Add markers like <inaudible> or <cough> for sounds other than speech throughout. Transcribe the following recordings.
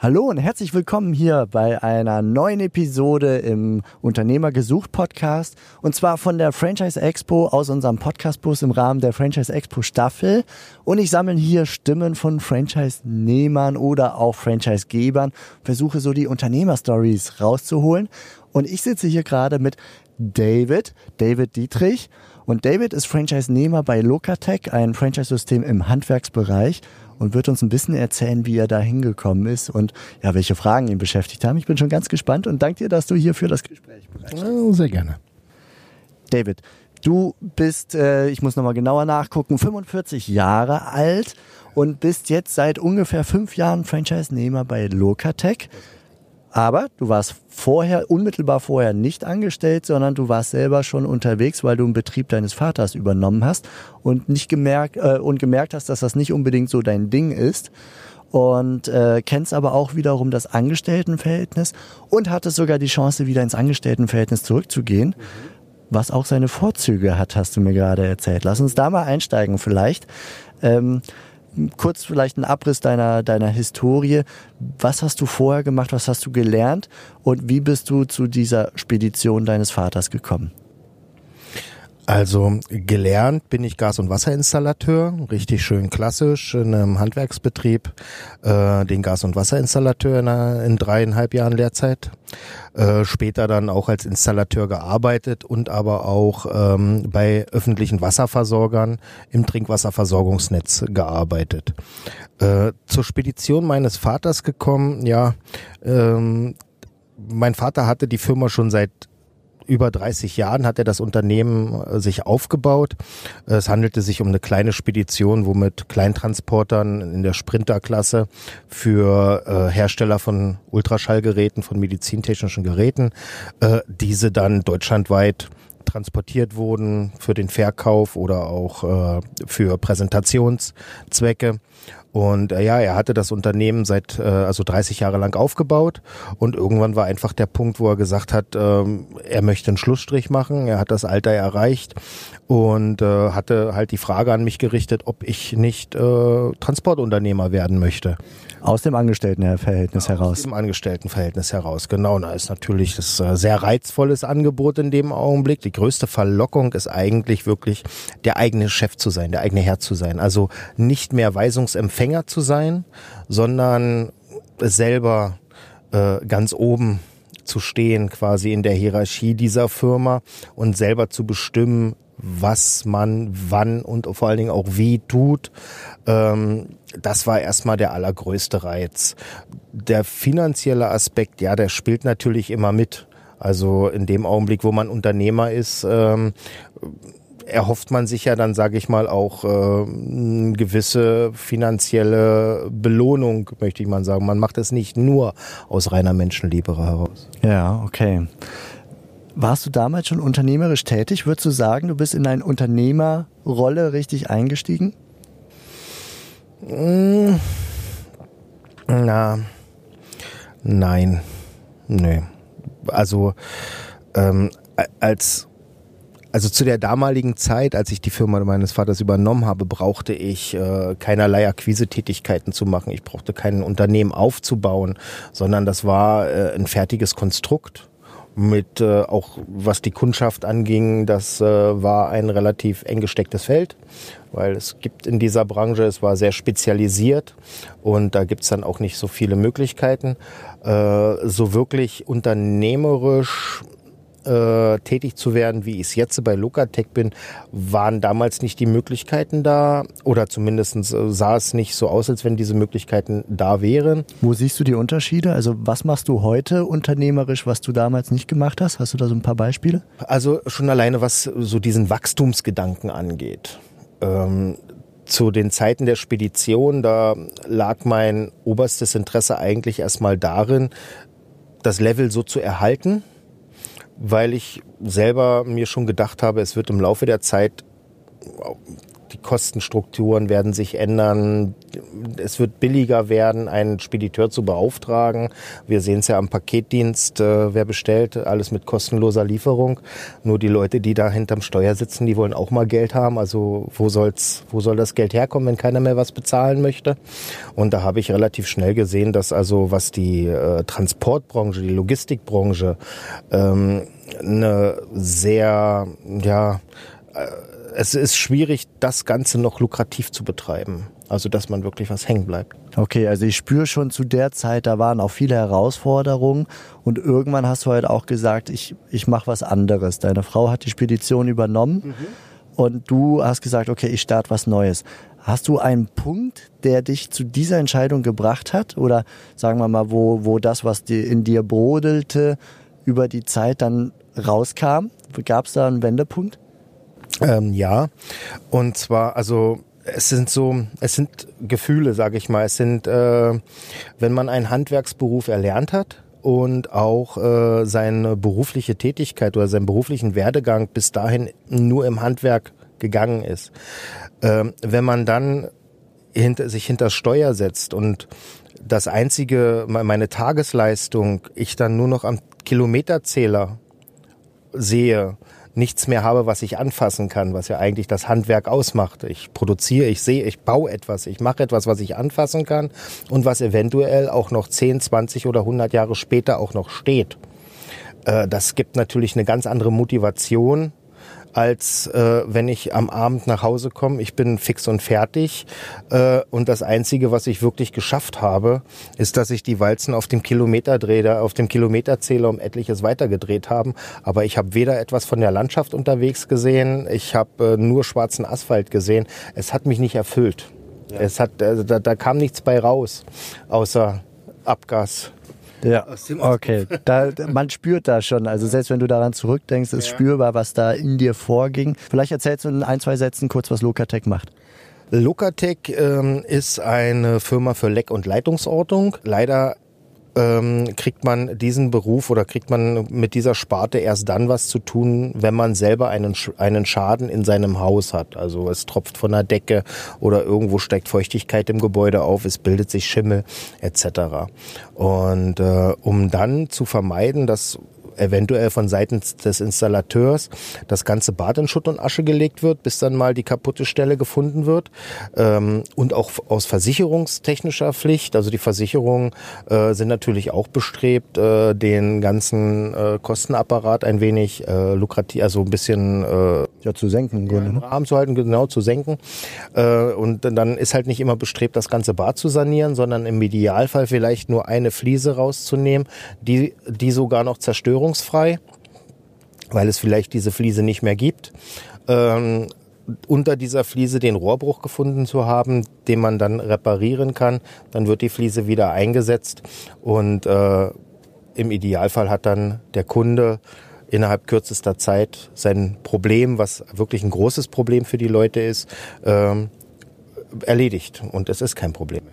Hallo und herzlich willkommen hier bei einer neuen Episode im Unternehmer gesucht Podcast und zwar von der Franchise Expo aus unserem Podcastbus im Rahmen der Franchise Expo Staffel. Und ich sammle hier Stimmen von Franchise-Nehmern oder auch Franchise-Gebern, versuche so die Unternehmerstories rauszuholen. Und ich sitze hier gerade mit David, David Dietrich. Und David ist Franchise-Nehmer bei Locatech, ein Franchise-System im Handwerksbereich und wird uns ein bisschen erzählen, wie er da hingekommen ist und ja, welche Fragen ihn beschäftigt haben. Ich bin schon ganz gespannt und danke dir, dass du hier für das Gespräch bereit Sehr gerne. David, du bist, äh, ich muss nochmal genauer nachgucken, 45 Jahre alt und bist jetzt seit ungefähr fünf Jahren Franchise-Nehmer bei Locatech. Aber du warst vorher, unmittelbar vorher nicht angestellt, sondern du warst selber schon unterwegs, weil du einen Betrieb deines Vaters übernommen hast und nicht gemerkt äh, und gemerkt hast, dass das nicht unbedingt so dein Ding ist. Und äh, kennst aber auch wiederum das Angestelltenverhältnis und hattest sogar die Chance, wieder ins Angestelltenverhältnis zurückzugehen, mhm. was auch seine Vorzüge hat, hast du mir gerade erzählt. Lass uns da mal einsteigen vielleicht. Ähm, kurz vielleicht ein Abriss deiner, deiner Historie. Was hast du vorher gemacht? Was hast du gelernt? Und wie bist du zu dieser Spedition deines Vaters gekommen? Also gelernt bin ich Gas- und Wasserinstallateur, richtig schön klassisch in einem Handwerksbetrieb, äh, den Gas- und Wasserinstallateur in, in dreieinhalb Jahren Lehrzeit. Äh, später dann auch als Installateur gearbeitet und aber auch ähm, bei öffentlichen Wasserversorgern im Trinkwasserversorgungsnetz gearbeitet. Äh, zur Spedition meines Vaters gekommen, ja, ähm, mein Vater hatte die Firma schon seit über 30 Jahren hat er das Unternehmen äh, sich aufgebaut. Es handelte sich um eine kleine Spedition, wo mit Kleintransportern in der Sprinterklasse für äh, Hersteller von Ultraschallgeräten, von medizintechnischen Geräten, äh, diese dann deutschlandweit transportiert wurden für den Verkauf oder auch äh, für Präsentationszwecke. Und äh, ja, er hatte das Unternehmen seit äh, also 30 Jahre lang aufgebaut und irgendwann war einfach der Punkt, wo er gesagt hat, ähm, er möchte einen Schlussstrich machen. Er hat das Alter erreicht und äh, hatte halt die Frage an mich gerichtet, ob ich nicht äh, Transportunternehmer werden möchte. Aus dem Angestelltenverhältnis heraus. Aus dem Angestelltenverhältnis heraus, genau. Da ist natürlich das äh, sehr reizvolles Angebot in dem Augenblick. Die größte Verlockung ist eigentlich wirklich der eigene Chef zu sein, der eigene Herr zu sein. Also nicht mehr Weisungsempfänger zu sein, sondern selber äh, ganz oben zu stehen, quasi in der Hierarchie dieser Firma und selber zu bestimmen, was man wann und vor allen Dingen auch wie tut. Ähm, das war erstmal der allergrößte Reiz. Der finanzielle Aspekt, ja, der spielt natürlich immer mit. Also in dem Augenblick, wo man Unternehmer ist, ähm, erhofft man sich ja dann, sage ich mal, auch äh, eine gewisse finanzielle Belohnung, möchte ich mal sagen. Man macht es nicht nur aus reiner Menschenliebe heraus. Ja, okay. Warst du damals schon unternehmerisch tätig? Würdest du sagen, du bist in eine Unternehmerrolle richtig eingestiegen? Hm. Na, nein, nö. Also ähm, als also zu der damaligen Zeit, als ich die Firma meines Vaters übernommen habe, brauchte ich äh, keinerlei Akquise-Tätigkeiten zu machen. Ich brauchte kein Unternehmen aufzubauen, sondern das war äh, ein fertiges Konstrukt mit äh, auch was die Kundschaft anging, das äh, war ein relativ eng gestecktes Feld, weil es gibt in dieser Branche, es war sehr spezialisiert und da gibt's dann auch nicht so viele Möglichkeiten. Äh, so wirklich unternehmerisch äh, tätig zu werden, wie ich es jetzt bei Locatech bin, waren damals nicht die Möglichkeiten da oder zumindest äh, sah es nicht so aus, als wenn diese Möglichkeiten da wären. Wo siehst du die Unterschiede? Also was machst du heute unternehmerisch, was du damals nicht gemacht hast? Hast du da so ein paar Beispiele? Also schon alleine, was so diesen Wachstumsgedanken angeht. Ähm, zu den Zeiten der Spedition, da lag mein oberstes Interesse eigentlich erstmal darin, das Level so zu erhalten, weil ich selber mir schon gedacht habe, es wird im Laufe der Zeit die Kostenstrukturen werden sich ändern. Es wird billiger werden, einen Spediteur zu beauftragen. Wir sehen es ja am Paketdienst, äh, wer bestellt, alles mit kostenloser Lieferung. Nur die Leute, die da hinterm Steuer sitzen, die wollen auch mal Geld haben. Also wo soll's, wo soll das Geld herkommen, wenn keiner mehr was bezahlen möchte? Und da habe ich relativ schnell gesehen, dass also was die äh, Transportbranche, die Logistikbranche, ähm, eine sehr, ja, äh, es ist schwierig, das Ganze noch lukrativ zu betreiben. Also, dass man wirklich was hängen bleibt. Okay, also ich spüre schon zu der Zeit, da waren auch viele Herausforderungen und irgendwann hast du halt auch gesagt, ich, ich mache was anderes. Deine Frau hat die Spedition übernommen mhm. und du hast gesagt, okay, ich starte was Neues. Hast du einen Punkt, der dich zu dieser Entscheidung gebracht hat? Oder sagen wir mal, wo, wo das, was in dir brodelte, über die Zeit dann rauskam? Gab es da einen Wendepunkt? Ähm, ja, und zwar, also es sind so, es sind Gefühle, sage ich mal. Es sind, äh, wenn man einen Handwerksberuf erlernt hat und auch äh, seine berufliche Tätigkeit oder seinen beruflichen Werdegang bis dahin nur im Handwerk gegangen ist. Äh, wenn man dann hinter, sich hinter Steuer setzt und das einzige, meine Tagesleistung, ich dann nur noch am Kilometerzähler sehe, nichts mehr habe, was ich anfassen kann, was ja eigentlich das Handwerk ausmacht. Ich produziere, ich sehe, ich baue etwas, ich mache etwas, was ich anfassen kann und was eventuell auch noch 10, 20 oder 100 Jahre später auch noch steht. Äh, das gibt natürlich eine ganz andere Motivation, als äh, wenn ich am Abend nach Hause komme. Ich bin fix und fertig äh, und das Einzige, was ich wirklich geschafft habe, ist, dass ich die Walzen auf dem Kilometerdreh, auf dem Kilometerzähler um etliches weitergedreht haben. Aber ich habe weder etwas von der Landschaft unterwegs gesehen, ich habe äh, nur schwarzen Asphalt gesehen. Es hat mich nicht erfüllt. Ja. Es hat, also da, da kam nichts bei raus, außer Abgas. Ja, okay. Da, man spürt da schon. Also selbst wenn du daran zurückdenkst, ist ja. spürbar, was da in dir vorging. Vielleicht erzählst du in ein, zwei Sätzen kurz, was Lokatech macht. Lokatech ähm, ist eine Firma für Leck- und Leitungsortung. Leider ähm, kriegt man diesen Beruf oder kriegt man mit dieser Sparte erst dann was zu tun, wenn man selber einen, einen Schaden in seinem Haus hat. Also es tropft von der Decke oder irgendwo steigt Feuchtigkeit im Gebäude auf, es bildet sich Schimmel etc. Und äh, um dann zu vermeiden, dass eventuell von Seiten des Installateurs das ganze Bad in Schutt und Asche gelegt wird, bis dann mal die kaputte Stelle gefunden wird. Ähm, und auch aus versicherungstechnischer Pflicht, also die Versicherungen äh, sind natürlich auch bestrebt, äh, den ganzen äh, Kostenapparat ein wenig äh, lukrativ, also ein bisschen äh, ja, zu senken im Grunde. Ne? Rahmen zu halten, genau zu senken. Äh, und dann ist halt nicht immer bestrebt, das ganze Bad zu sanieren, sondern im Idealfall vielleicht nur eine Fliese rauszunehmen, die, die sogar noch Zerstörung reibungsfrei, weil es vielleicht diese Fliese nicht mehr gibt. Ähm, unter dieser Fliese den Rohrbruch gefunden zu haben, den man dann reparieren kann. Dann wird die Fliese wieder eingesetzt und äh, im Idealfall hat dann der Kunde innerhalb kürzester Zeit sein Problem, was wirklich ein großes Problem für die Leute ist, ähm, erledigt. Und es ist kein Problem.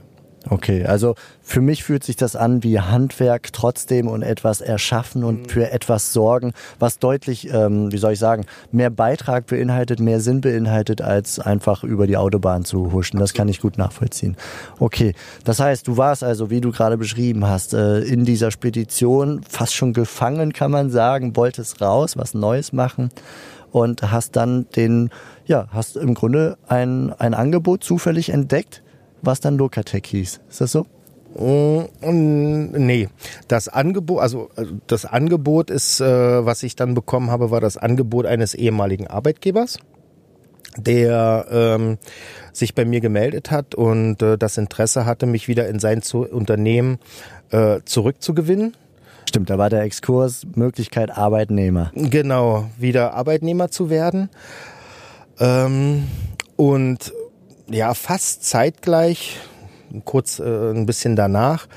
Okay, also für mich fühlt sich das an wie Handwerk trotzdem und etwas erschaffen und mhm. für etwas sorgen, was deutlich, ähm, wie soll ich sagen, mehr Beitrag beinhaltet, mehr Sinn beinhaltet, als einfach über die Autobahn zu huschen. Das kann ich gut nachvollziehen. Okay, das heißt, du warst also, wie du gerade beschrieben hast, äh, in dieser Spedition fast schon gefangen, kann man sagen, wolltest raus, was Neues machen und hast dann den, ja, hast im Grunde ein, ein Angebot zufällig entdeckt, was dann Lokatech hieß. Ist das so? Mm, nee, das Angebot, also äh, das Angebot ist, äh, was ich dann bekommen habe, war das Angebot eines ehemaligen Arbeitgebers, der ähm, sich bei mir gemeldet hat und äh, das Interesse hatte, mich wieder in sein zu Unternehmen äh, zurückzugewinnen. Stimmt, da war der Exkurs Möglichkeit Arbeitnehmer. Genau, wieder Arbeitnehmer zu werden. Ähm, und ja, fast zeitgleich, kurz äh, ein bisschen danach,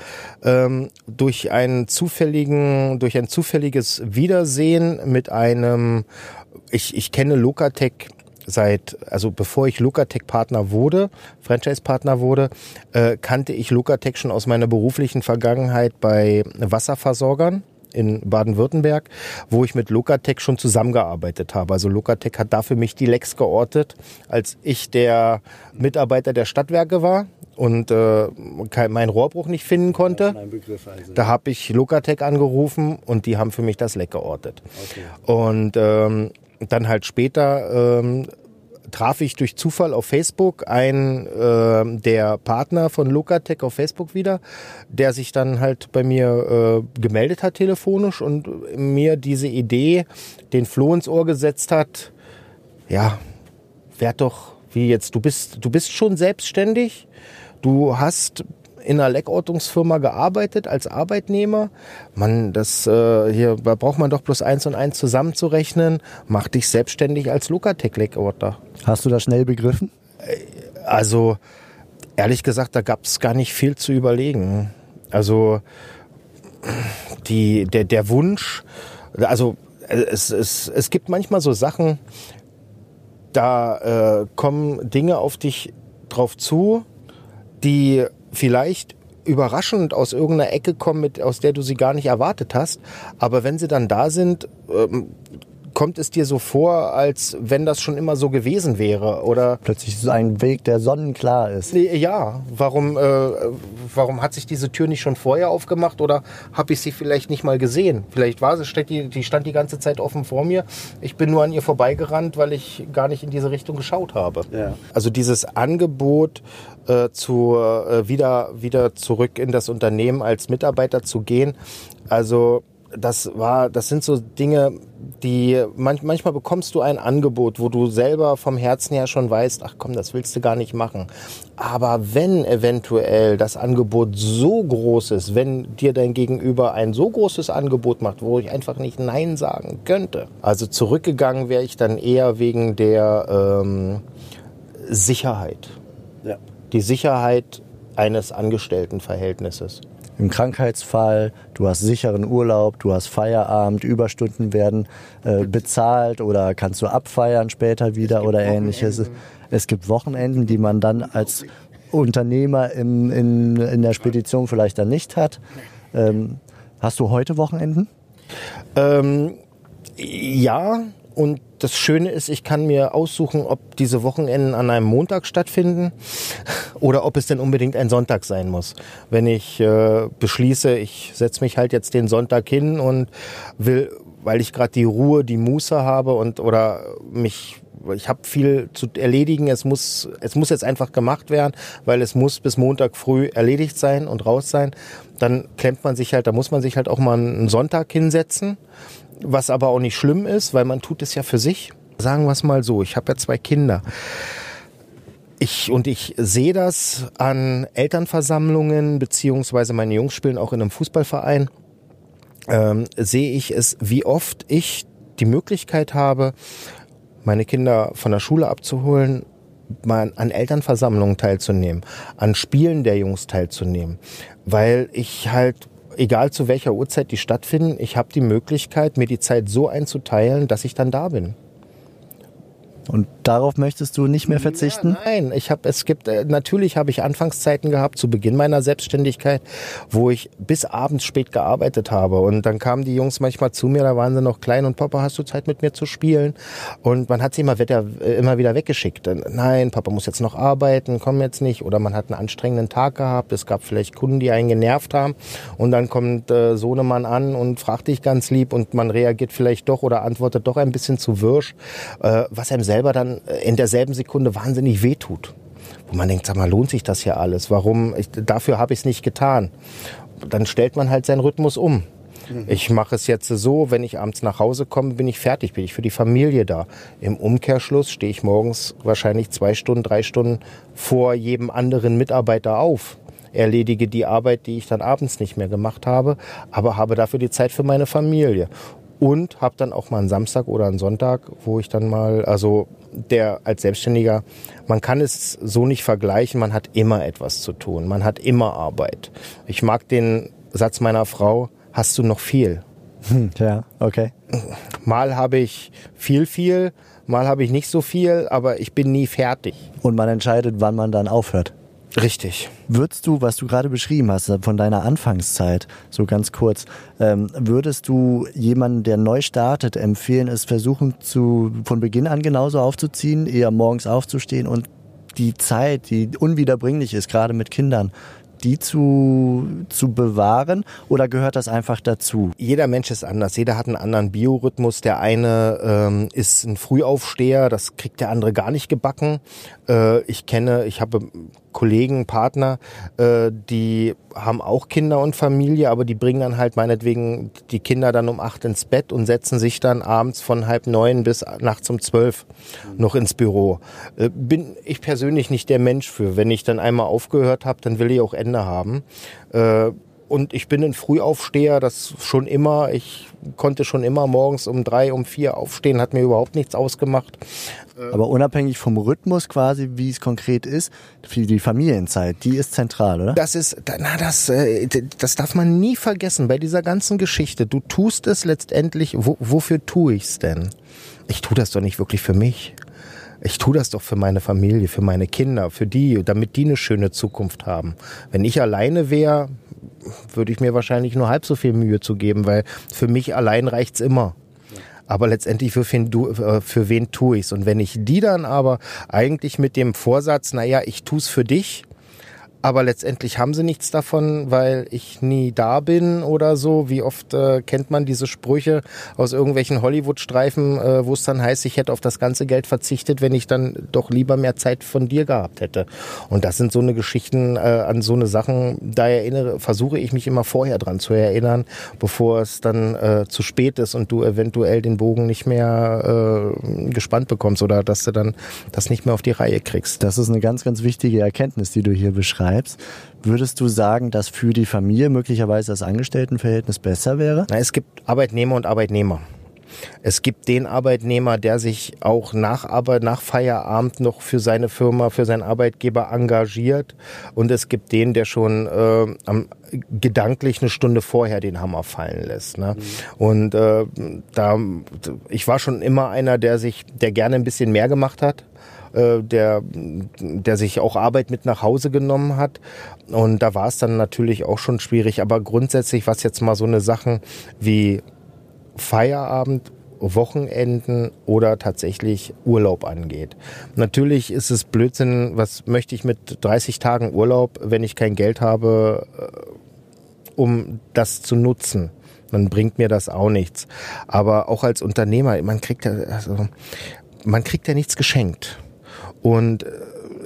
ähm, durch einen zufälligen, durch ein zufälliges Wiedersehen mit einem, ich, ich kenne Lokatech seit, also bevor ich Lokatech-Partner wurde, Franchise-Partner wurde, äh, kannte ich Lokatech schon aus meiner beruflichen Vergangenheit bei Wasserversorgern in Baden-Württemberg, wo ich mit Lokatech schon zusammengearbeitet habe. Also Lokatech hat da für mich die Lecks geortet, als ich der Mitarbeiter der Stadtwerke war und äh, meinen Rohrbruch nicht finden konnte. Also. Da habe ich Lokatech angerufen und die haben für mich das Leck geortet. Okay. Und ähm, dann halt später ähm, traf ich durch Zufall auf Facebook einen äh, der Partner von Lokatech auf Facebook wieder, der sich dann halt bei mir äh, gemeldet hat telefonisch und mir diese Idee den Floh ins Ohr gesetzt hat. Ja, werd doch wie jetzt, du bist, du bist schon selbstständig, du hast in einer Leckortungsfirma gearbeitet als Arbeitnehmer. Man, das äh, hier da braucht man doch bloß eins und eins zusammenzurechnen. Mach dich selbstständig als Lukatec-Leckorter. Hast du das schnell begriffen? Äh, also ehrlich gesagt, da gab es gar nicht viel zu überlegen. Also die, der, der Wunsch, also es, es, es gibt manchmal so Sachen, da äh, kommen Dinge auf dich drauf zu, die vielleicht überraschend aus irgendeiner Ecke kommen, mit, aus der du sie gar nicht erwartet hast. Aber wenn sie dann da sind, ähm, kommt es dir so vor, als wenn das schon immer so gewesen wäre, oder? Plötzlich ist es ein Weg, der sonnenklar ist. Ja, warum, äh, warum hat sich diese Tür nicht schon vorher aufgemacht oder habe ich sie vielleicht nicht mal gesehen? Vielleicht war sie, die stand die ganze Zeit offen vor mir. Ich bin nur an ihr vorbeigerannt, weil ich gar nicht in diese Richtung geschaut habe. Ja. Also dieses Angebot, äh, zu, äh, wieder, wieder zurück in das Unternehmen als Mitarbeiter zu gehen, also das war, das sind so Dinge, die manch, manchmal bekommst du ein Angebot, wo du selber vom Herzen her schon weißt, ach komm, das willst du gar nicht machen. Aber wenn eventuell das Angebot so groß ist, wenn dir dein Gegenüber ein so großes Angebot macht, wo ich einfach nicht Nein sagen könnte. Also zurückgegangen wäre ich dann eher wegen der ähm, Sicherheit. Ja. Die Sicherheit eines Angestelltenverhältnisses im Krankheitsfall, du hast sicheren Urlaub, du hast Feierabend, Überstunden werden äh, bezahlt oder kannst du abfeiern später wieder oder ähnliches. Es gibt Wochenenden, die man dann als Unternehmer im, in, in der Spedition vielleicht dann nicht hat. Ähm, hast du heute Wochenenden? Ähm, ja, und das Schöne ist, ich kann mir aussuchen, ob diese Wochenenden an einem Montag stattfinden <laughs> oder ob es denn unbedingt ein Sonntag sein muss. Wenn ich äh, beschließe, ich setze mich halt jetzt den Sonntag hin und will, weil ich gerade die Ruhe, die Muße habe und oder mich ich habe viel zu erledigen. Es muss, es muss jetzt einfach gemacht werden, weil es muss bis Montag früh erledigt sein und raus sein. Dann klemmt man sich halt, da muss man sich halt auch mal einen Sonntag hinsetzen was aber auch nicht schlimm ist, weil man tut es ja für sich. Sagen wir es mal so, ich habe ja zwei Kinder. Ich, und ich sehe das an Elternversammlungen, beziehungsweise meine Jungs spielen auch in einem Fußballverein, ähm, sehe ich es, wie oft ich die Möglichkeit habe, meine Kinder von der Schule abzuholen, mal an Elternversammlungen teilzunehmen, an Spielen der Jungs teilzunehmen, weil ich halt egal zu welcher Uhrzeit die stattfinden, ich habe die Möglichkeit, mir die Zeit so einzuteilen, dass ich dann da bin. Und darauf möchtest du nicht mehr verzichten? Ja, nein, ich habe es gibt äh, natürlich habe ich Anfangszeiten gehabt zu Beginn meiner Selbstständigkeit, wo ich bis abends spät gearbeitet habe und dann kamen die Jungs manchmal zu mir, da waren sie noch klein und Papa, hast du Zeit mit mir zu spielen? Und man hat sie immer wieder äh, immer wieder weggeschickt. Nein, Papa muss jetzt noch arbeiten, komm jetzt nicht oder man hat einen anstrengenden Tag gehabt, es gab vielleicht Kunden, die einen genervt haben und dann kommt äh, Sohnemann an und fragt dich ganz lieb und man reagiert vielleicht doch oder antwortet doch ein bisschen zu wirsch, äh, was einem selber dann in derselben Sekunde wahnsinnig wehtut. Wo man denkt, sag mal, lohnt sich das hier alles? Warum? Ich, dafür habe ich es nicht getan. Dann stellt man halt seinen Rhythmus um. Mhm. Ich mache es jetzt so, wenn ich abends nach Hause komme, bin ich fertig, bin ich für die Familie da. Im Umkehrschluss stehe ich morgens wahrscheinlich zwei Stunden, drei Stunden vor jedem anderen Mitarbeiter auf erledige die Arbeit, die ich dann abends nicht mehr gemacht habe, aber habe dafür die Zeit für meine Familie und habe dann auch mal einen Samstag oder einen Sonntag, wo ich dann mal, also der als Selbstständiger, man kann es so nicht vergleichen, man hat immer etwas zu tun, man hat immer Arbeit. Ich mag den Satz meiner Frau, hast du noch viel? Hm, ja, okay. Mal habe ich viel, viel, mal habe ich nicht so viel, aber ich bin nie fertig. Und man entscheidet, wann man dann aufhört. Richtig. Würdest du, was du gerade beschrieben hast, von deiner Anfangszeit, so ganz kurz, ähm, würdest du jemanden, der neu startet, empfehlen, es versuchen zu, von Beginn an genauso aufzuziehen, eher morgens aufzustehen und die Zeit, die unwiederbringlich ist, gerade mit Kindern, die zu, zu bewahren oder gehört das einfach dazu? Jeder Mensch ist anders. Jeder hat einen anderen Biorhythmus. Der eine ähm, ist ein Frühaufsteher, das kriegt der andere gar nicht gebacken. Äh, ich kenne, ich habe Kollegen, Partner, äh, die haben auch Kinder und Familie, aber die bringen dann halt meinetwegen die Kinder dann um acht ins Bett und setzen sich dann abends von halb neun bis nachts um zwölf noch ins Büro. Äh, bin ich persönlich nicht der Mensch für. Wenn ich dann einmal aufgehört habe, dann will ich auch Ende haben. Äh, und ich bin ein Frühaufsteher, das schon immer. Ich konnte schon immer morgens um drei, um vier aufstehen, hat mir überhaupt nichts ausgemacht. Aber unabhängig vom Rhythmus quasi, wie es konkret ist, die Familienzeit, die ist zentral, oder? Das ist, na, das, äh, das darf man nie vergessen bei dieser ganzen Geschichte. Du tust es letztendlich, wo, wofür tue ich's denn? Ich tue das doch nicht wirklich für mich. Ich tue das doch für meine Familie, für meine Kinder, für die, damit die eine schöne Zukunft haben. Wenn ich alleine wäre, würde ich mir wahrscheinlich nur halb so viel Mühe zu geben, weil für mich allein reicht's immer. Aber letztendlich für wen, äh, für wen tue ich's? Und wenn ich die dann aber eigentlich mit dem Vorsatz, naja, ich tu's für dich, aber letztendlich haben sie nichts davon, weil ich nie da bin oder so. Wie oft äh, kennt man diese Sprüche aus irgendwelchen Hollywood-Streifen, äh, wo es dann heißt, ich hätte auf das ganze Geld verzichtet, wenn ich dann doch lieber mehr Zeit von dir gehabt hätte. Und das sind so eine Geschichten äh, an so eine Sachen, da erinnere, versuche ich mich immer vorher dran zu erinnern, bevor es dann äh, zu spät ist und du eventuell den Bogen nicht mehr äh, gespannt bekommst oder dass du dann das nicht mehr auf die Reihe kriegst. Das ist eine ganz, ganz wichtige Erkenntnis, die du hier beschreibst betreibst, würdest du sagen, dass für die Familie möglicherweise das Angestelltenverhältnis besser wäre? Na, es gibt Arbeitnehmer und Arbeitnehmer. Es gibt den Arbeitnehmer, der sich auch nach, Arbeit, nach Feierabend noch für seine Firma, für seinen Arbeitgeber engagiert. Und es gibt den, der schon äh, am, gedanklich eine Stunde vorher den Hammer fallen lässt. Ne? Mhm. Und äh, da, ich war schon immer einer, der sich, der gerne ein bisschen mehr gemacht hat äh, der, der sich auch Arbeit mit nach Hause genommen hat. Und da war es dann natürlich auch schon schwierig. Aber grundsätzlich, was jetzt mal so eine Sachen wie Feierabend Wochenenden oder tatsächlich Urlaub angeht. Natürlich ist es Blödsinn, was möchte ich mit 30 Tagen Urlaub, wenn ich kein Geld habe, äh, um das zu nutzen. Dann bringt mir das auch nichts. Aber auch als Unternehmer, man kriegt ja, also, man kriegt ja nichts geschenkt. Und äh,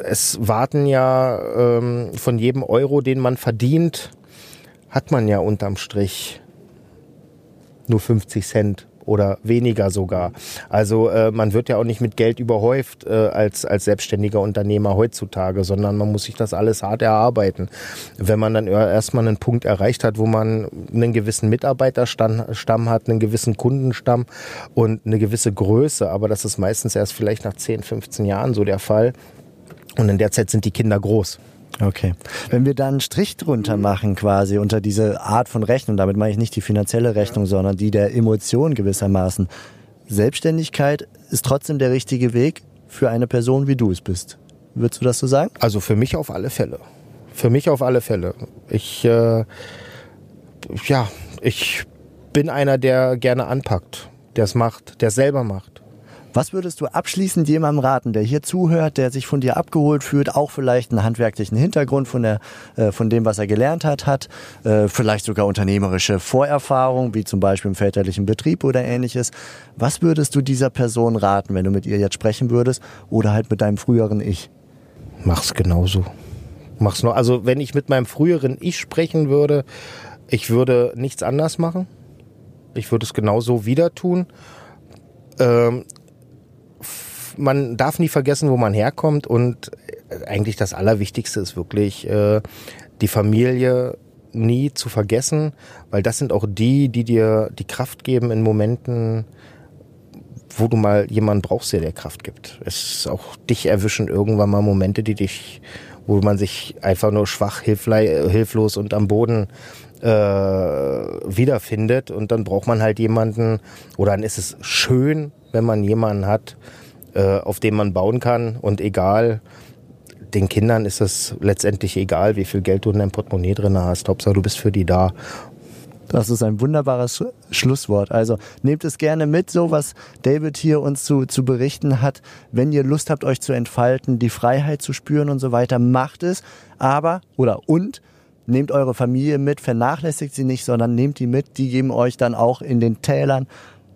es warten ja ähm, von jedem Euro, den man verdient, hat man ja unterm Strich nur 50 Cent oder weniger sogar. Also äh, man wird ja auch nicht mit Geld überhäuft äh, als, als selbstständiger Unternehmer heutzutage, sondern man muss sich das alles hart erarbeiten. Wenn man dann erstmal einen Punkt erreicht hat, wo man einen gewissen Mitarbeiterstamm hat, einen gewissen Kundenstamm und eine gewisse Größe, aber das ist meistens erst vielleicht nach 10, 15 Jahren so der Fall. Und in der Zeit sind die Kinder groß. Okay. Wenn wir da einen Strich drunter machen, quasi unter diese Art von Rechnung, damit meine ich nicht die finanzielle Rechnung, sondern die der Emotion gewissermaßen. Selbstständigkeit ist trotzdem der richtige Weg für eine Person, wie du es bist. Würdest du das so sagen? Also für mich auf alle Fälle. Für mich auf alle Fälle. Ich, äh, ja, ich bin einer, der gerne anpackt, der es macht, der es selber macht. Was würdest du abschließend jemandem raten, der hier zuhört, der sich von dir abgeholt fühlt, auch vielleicht einen handwerklichen Hintergrund von, der, äh, von dem, was er gelernt hat, hat, äh, vielleicht sogar unternehmerische Vorerfahrung, wie zum Beispiel im väterlichen Betrieb oder ähnliches. Was würdest du dieser Person raten, wenn du mit ihr jetzt sprechen würdest oder halt mit deinem früheren Ich? Mach's genauso. Mach's nur. Also wenn ich mit meinem früheren Ich sprechen würde, ich würde nichts anders machen. Ich würde es genauso wieder tun. Ähm, man darf nie vergessen, wo man herkommt und eigentlich das Allerwichtigste ist wirklich äh, die Familie nie zu vergessen, weil das sind auch die, die dir die Kraft geben in Momenten, wo du mal jemanden brauchst, der dir Kraft gibt. Es ist auch dich erwischen irgendwann mal Momente, die dich, wo man sich einfach nur schwach, hilflos und am Boden äh, wiederfindet und dann braucht man halt jemanden oder dann ist es schön, wenn man jemanden hat, äh, auf dem man bauen kann und egal, den Kindern ist es letztendlich egal, wie viel Geld du in deinem Portemonnaie drin hast. Hauptsache, du bist für die da. Das ist ein wunderbares Sch Schlusswort. Also nehmt es gerne mit, so was David hier uns zu, zu berichten hat. Wenn ihr Lust habt, euch zu entfalten, die Freiheit zu spüren und so weiter, macht es. Aber, oder und, nehmt eure Familie mit, vernachlässigt sie nicht, sondern nehmt die mit. Die geben euch dann auch in den Tälern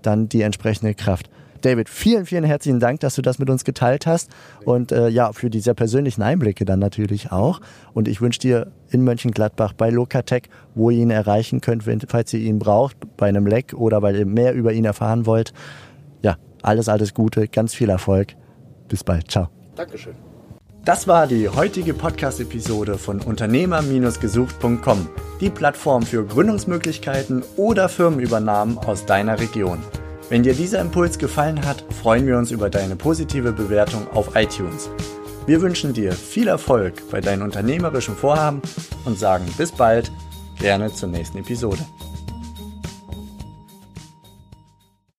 dann die entsprechende Kraft. David, vielen, vielen herzlichen Dank, dass du das mit uns geteilt hast und äh, ja, für die sehr persönlichen Einblicke dann natürlich auch. Und ich wünsche dir in Mönchengladbach bei Lokatech, wo ihr ihn erreichen könnt, falls ihr ihn braucht, bei einem Leck oder weil ihr mehr über ihn erfahren wollt. Ja, alles, alles Gute, ganz viel Erfolg. Bis bald. Ciao. Dankeschön. Das war die heutige Podcast-Episode von Unternehmer-gesucht.com, die Plattform für Gründungsmöglichkeiten oder Firmenübernahmen aus deiner Region. Wenn dir dieser Impuls gefallen hat, freuen wir uns über deine positive Bewertung auf iTunes. Wir wünschen dir viel Erfolg bei deinen unternehmerischen Vorhaben und sagen bis bald, gerne zur nächsten Episode.